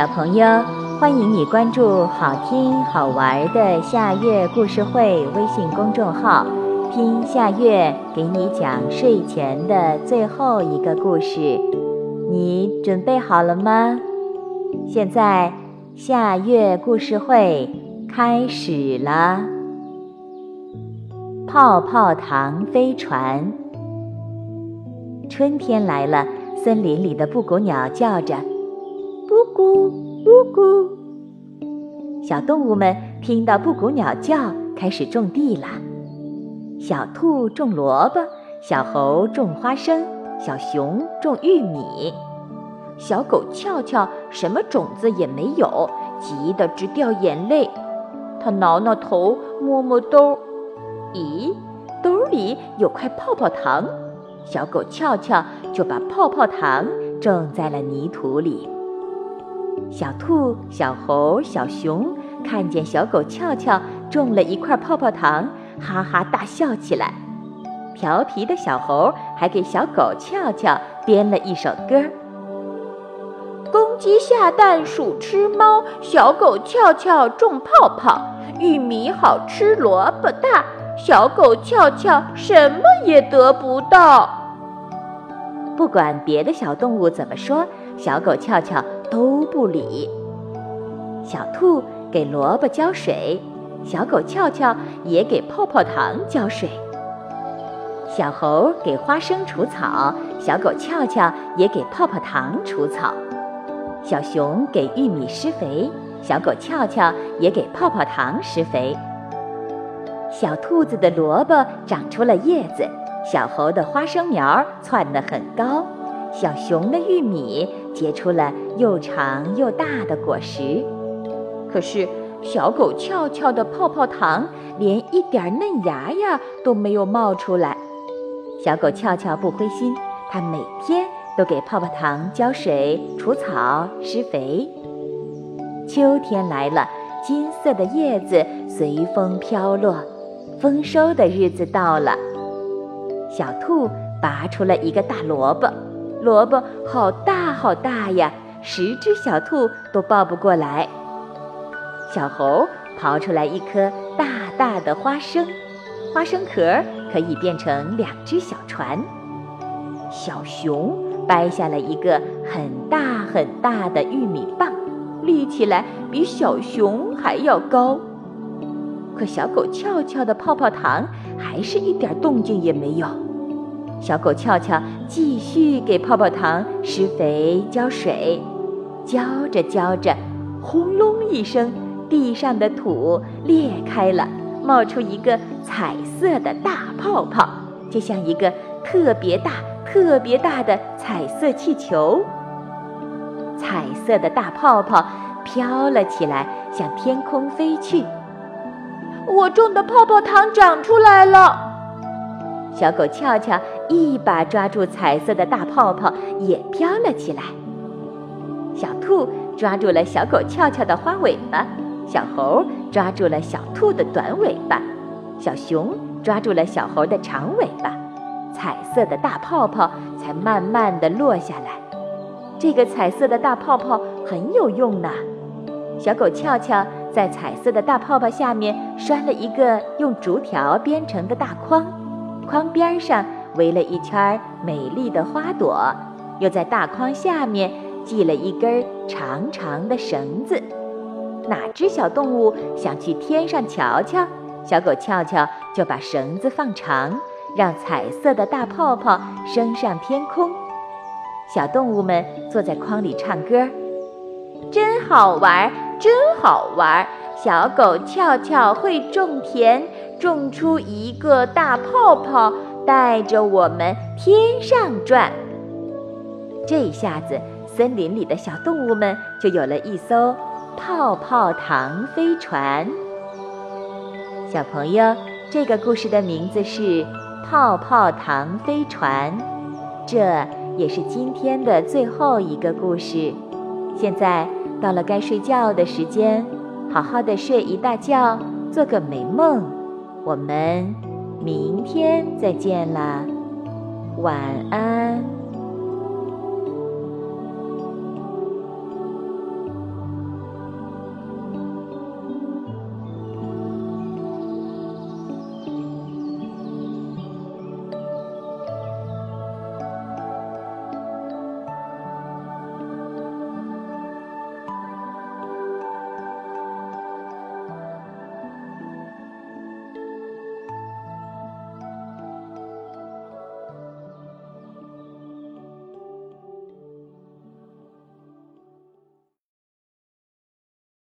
小朋友，欢迎你关注好听好玩的夏月故事会微信公众号，听夏月给你讲睡前的最后一个故事。你准备好了吗？现在夏月故事会开始了。泡泡糖飞船，春天来了，森林里的布谷鸟叫着。布谷布谷，小动物们听到布谷鸟叫，开始种地了。小兔种萝卜，小猴种花生，小熊种玉米。小狗翘翘什么种子也没有，急得直掉眼泪。它挠挠头，摸摸兜，咦，兜里有块泡泡糖。小狗翘翘就把泡泡糖种在了泥土里。小兔、小猴、小熊看见小狗翘翘种了一块泡泡糖，哈哈大笑起来。调皮的小猴还给小狗翘翘编了一首歌：公鸡下蛋，鼠吃猫，小狗翘翘种泡泡，玉米好吃，萝卜大，小狗翘翘什么也得不到。不管别的小动物怎么说，小狗翘翘。都不理。小兔给萝卜浇水，小狗翘翘也给泡泡糖浇水。小猴给花生除草，小狗翘翘也给泡泡糖除草。小熊给玉米施肥，小狗翘翘也给泡泡糖施肥。小兔子的萝卜长出了叶子，小猴的花生苗窜得很高。小熊的玉米结出了又长又大的果实，可是小狗翘翘的泡泡糖连一点嫩芽芽都没有冒出来。小狗翘翘不灰心，它每天都给泡泡糖浇水、除草、施肥。秋天来了，金色的叶子随风飘落，丰收的日子到了。小兔拔出了一个大萝卜。萝卜好大好大呀，十只小兔都抱不过来。小猴刨出来一颗大大的花生，花生壳可以变成两只小船。小熊掰下了一个很大很大的玉米棒，立起来比小熊还要高。可小狗翘翘的泡泡糖还是一点动静也没有。小狗翘翘继续给泡泡糖施肥浇水，浇着浇着，轰隆一声，地上的土裂开了，冒出一个彩色的大泡泡，就像一个特别大、特别大的彩色气球。彩色的大泡泡飘了起来，向天空飞去。我种的泡泡糖长出来了。小狗翘翘一把抓住彩色的大泡泡，也飘了起来。小兔抓住了小狗翘翘的花尾巴，小猴抓住了小兔的短尾巴，小熊抓住了小猴的长尾巴。彩色的大泡泡才慢慢地落下来。这个彩色的大泡泡很有用呢。小狗翘翘在彩色的大泡泡下面拴了一个用竹条编成的大筐。筐边上围了一圈美丽的花朵，又在大筐下面系了一根长长的绳子。哪只小动物想去天上瞧瞧？小狗翘翘就把绳子放长，让彩色的大泡泡升上天空。小动物们坐在筐里唱歌，真好玩，真好玩。小狗翘翘会种田。种出一个大泡泡，带着我们天上转。这下子，森林里的小动物们就有了一艘泡泡糖飞船。小朋友，这个故事的名字是《泡泡糖飞船》，这也是今天的最后一个故事。现在到了该睡觉的时间，好好的睡一大觉，做个美梦。我们明天再见啦，晚安。